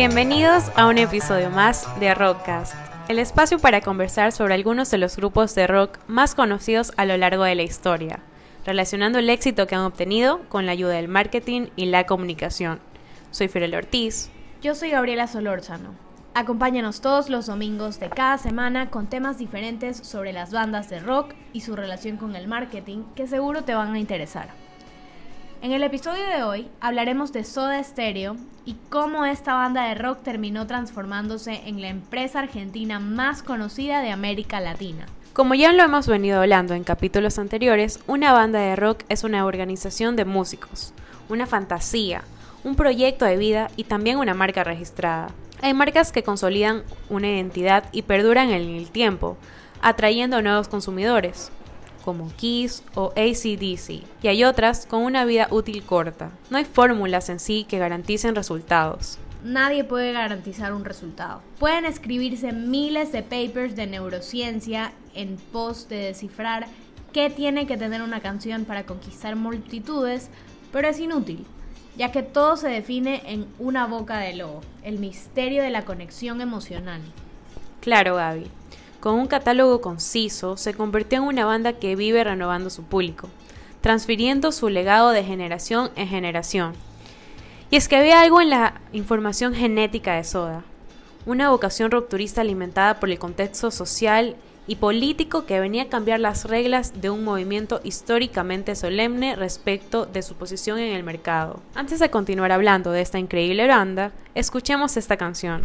Bienvenidos a un episodio más de Rockcast, el espacio para conversar sobre algunos de los grupos de rock más conocidos a lo largo de la historia, relacionando el éxito que han obtenido con la ayuda del marketing y la comunicación. Soy Firel Ortiz. Yo soy Gabriela Solórzano. Acompáñanos todos los domingos de cada semana con temas diferentes sobre las bandas de rock y su relación con el marketing que seguro te van a interesar. En el episodio de hoy hablaremos de Soda Stereo y cómo esta banda de rock terminó transformándose en la empresa argentina más conocida de América Latina. Como ya lo hemos venido hablando en capítulos anteriores, una banda de rock es una organización de músicos, una fantasía, un proyecto de vida y también una marca registrada. Hay marcas que consolidan una identidad y perduran en el tiempo, atrayendo nuevos consumidores, como Kiss o ACDC, y hay otras con una vida útil corta. No hay fórmulas en sí que garanticen resultados. Nadie puede garantizar un resultado. Pueden escribirse miles de papers de neurociencia en pos de descifrar qué tiene que tener una canción para conquistar multitudes, pero es inútil ya que todo se define en una boca de lobo, el misterio de la conexión emocional. Claro, Gaby. Con un catálogo conciso, se convirtió en una banda que vive renovando su público, transfiriendo su legado de generación en generación. Y es que había algo en la información genética de Soda, una vocación rupturista alimentada por el contexto social y político que venía a cambiar las reglas de un movimiento históricamente solemne respecto de su posición en el mercado. Antes de continuar hablando de esta increíble banda, escuchemos esta canción.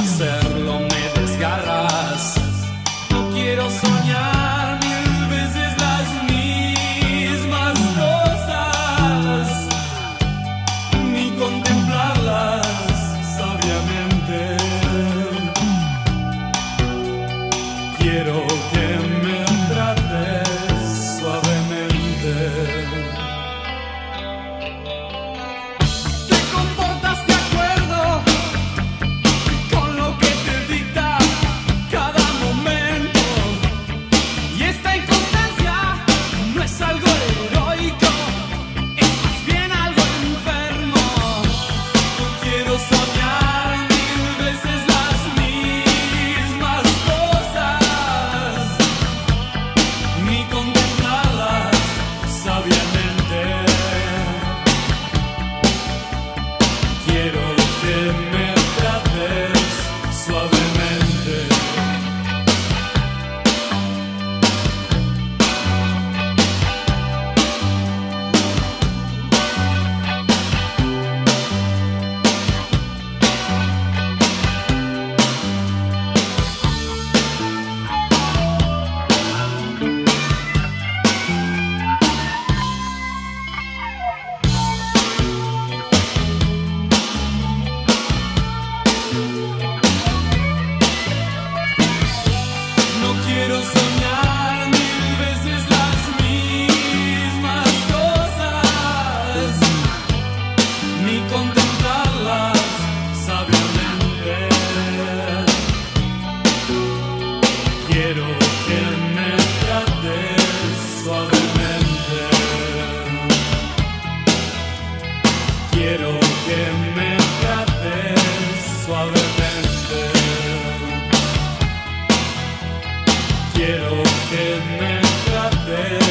Quiero que me trates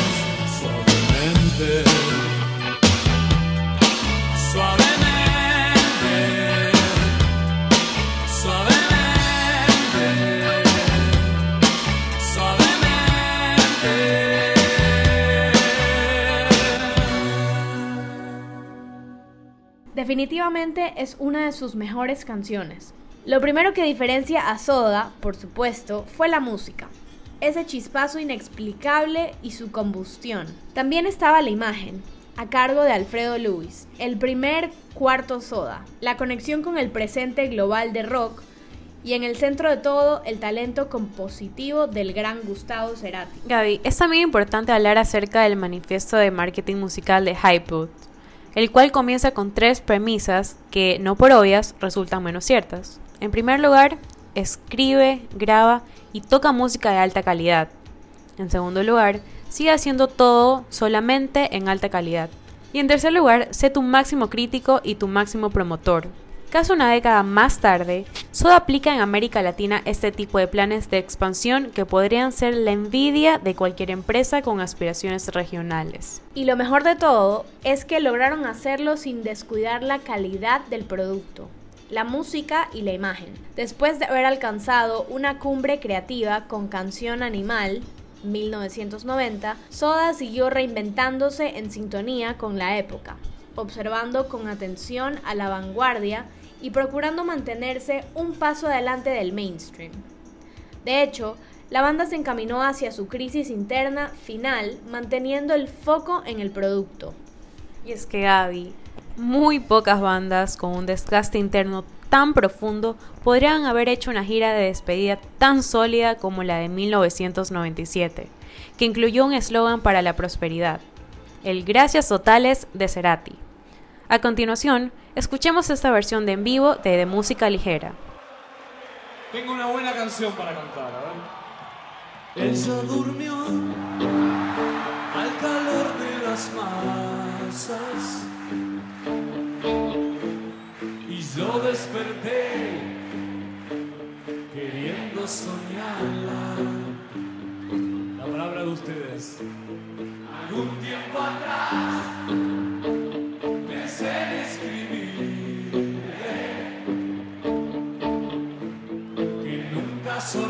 suavemente. Suavemente. Suavemente. Suavemente. Definitivamente es una de sus mejores canciones. Lo primero que diferencia a Soda, por supuesto, fue la música. Ese chispazo inexplicable y su combustión. También estaba la imagen, a cargo de Alfredo Lewis, el primer cuarto Soda, la conexión con el presente global de rock y en el centro de todo el talento compositivo del gran Gustavo Cerati. Gaby, es también importante hablar acerca del manifiesto de marketing musical de Hypewood, el cual comienza con tres premisas que, no por obvias, resultan menos ciertas. En primer lugar, escribe, graba y toca música de alta calidad. En segundo lugar, sigue haciendo todo solamente en alta calidad. Y en tercer lugar, sé tu máximo crítico y tu máximo promotor, Casi una década más tarde, Soda aplica en América Latina este tipo de planes de expansión que podrían ser la envidia de cualquier empresa con aspiraciones regionales. Y lo mejor de todo es que lograron hacerlo sin descuidar la calidad del producto la música y la imagen. Después de haber alcanzado una cumbre creativa con Canción Animal, 1990, Soda siguió reinventándose en sintonía con la época, observando con atención a la vanguardia y procurando mantenerse un paso adelante del mainstream. De hecho, la banda se encaminó hacia su crisis interna final, manteniendo el foco en el producto. Y es que Gaby, muy pocas bandas con un desgaste interno tan profundo podrían haber hecho una gira de despedida tan sólida como la de 1997, que incluyó un eslogan para la prosperidad, el Gracias Totales de Cerati. A continuación, escuchemos esta versión de en vivo de De Música Ligera. Tengo una buena canción para cantar, a ver. Ella durmió al calor de las masas desperté queriendo soñarla. La palabra de ustedes. Algún tiempo atrás pensé en escribir que nunca soñé.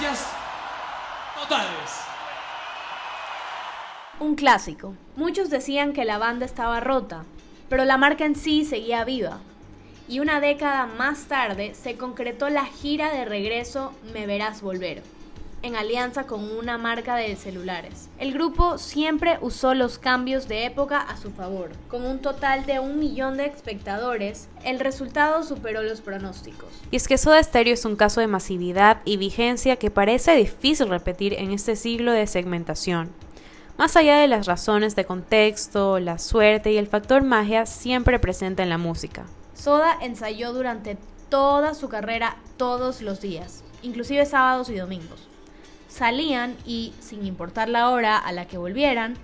gracias totales. Un clásico. Muchos decían que la banda estaba rota, pero la marca en sí seguía viva. Y una década más tarde se concretó la gira de regreso Me Verás Volver en alianza con una marca de celulares. El grupo siempre usó los cambios de época a su favor. Con un total de un millón de espectadores, el resultado superó los pronósticos. Y es que Soda Stereo es un caso de masividad y vigencia que parece difícil repetir en este siglo de segmentación. Más allá de las razones de contexto, la suerte y el factor magia siempre presente en la música. Soda ensayó durante toda su carrera todos los días, inclusive sábados y domingos. Salían y, sin importar la hora a la que volvieran,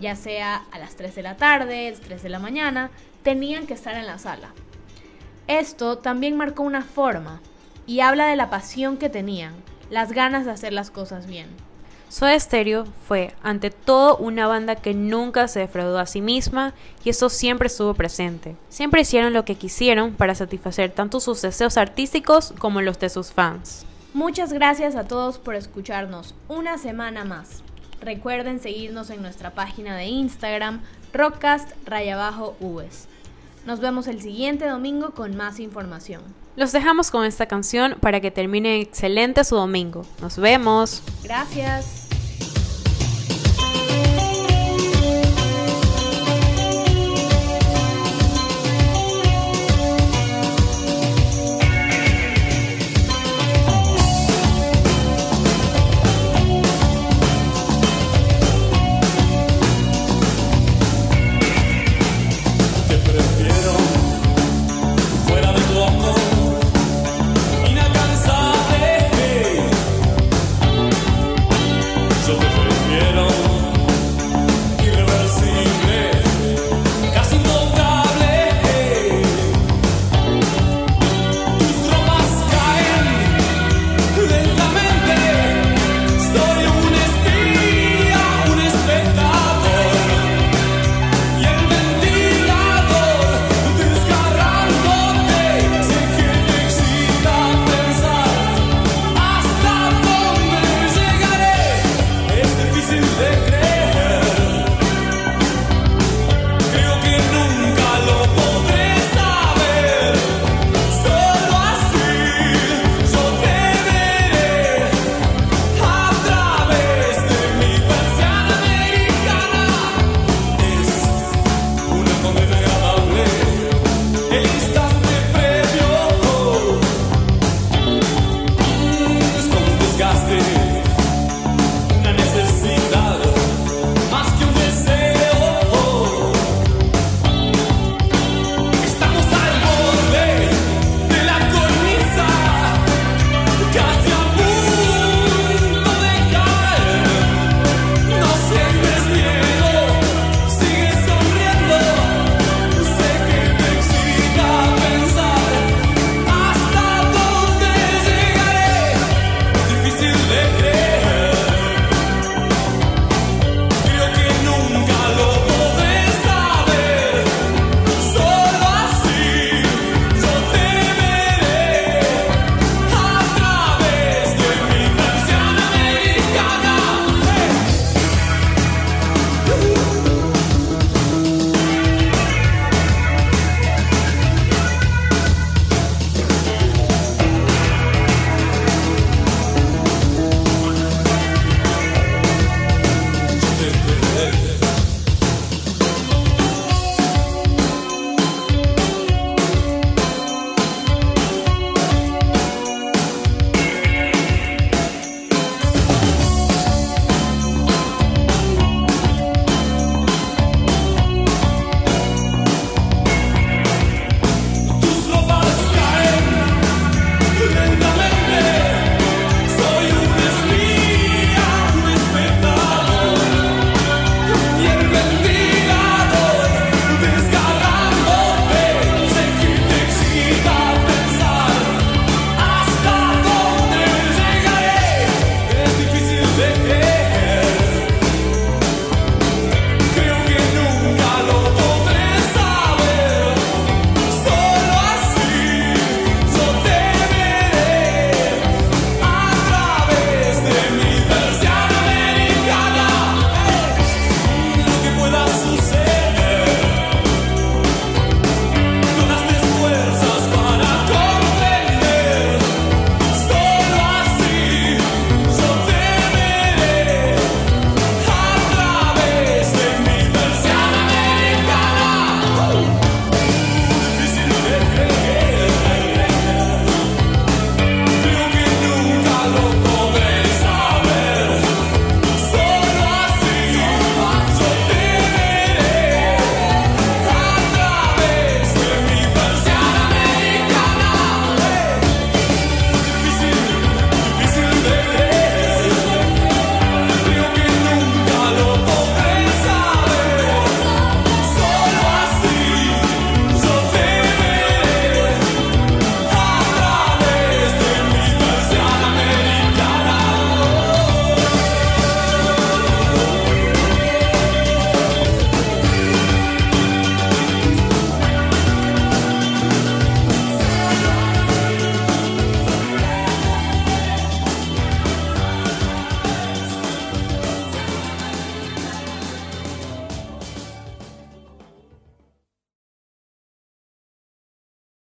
ya sea a las 3 de la tarde, 3 de la mañana, tenían que estar en la sala. Esto también marcó una forma y habla de la pasión que tenían, las ganas de hacer las cosas bien. Soda Stereo fue, ante todo, una banda que nunca se defraudó a sí misma y eso siempre estuvo presente. Siempre hicieron lo que quisieron para satisfacer tanto sus deseos artísticos como los de sus fans. Muchas gracias a todos por escucharnos una semana más. Recuerden seguirnos en nuestra página de Instagram, rockcast Nos vemos el siguiente domingo con más información. Los dejamos con esta canción para que termine excelente su domingo. Nos vemos. Gracias.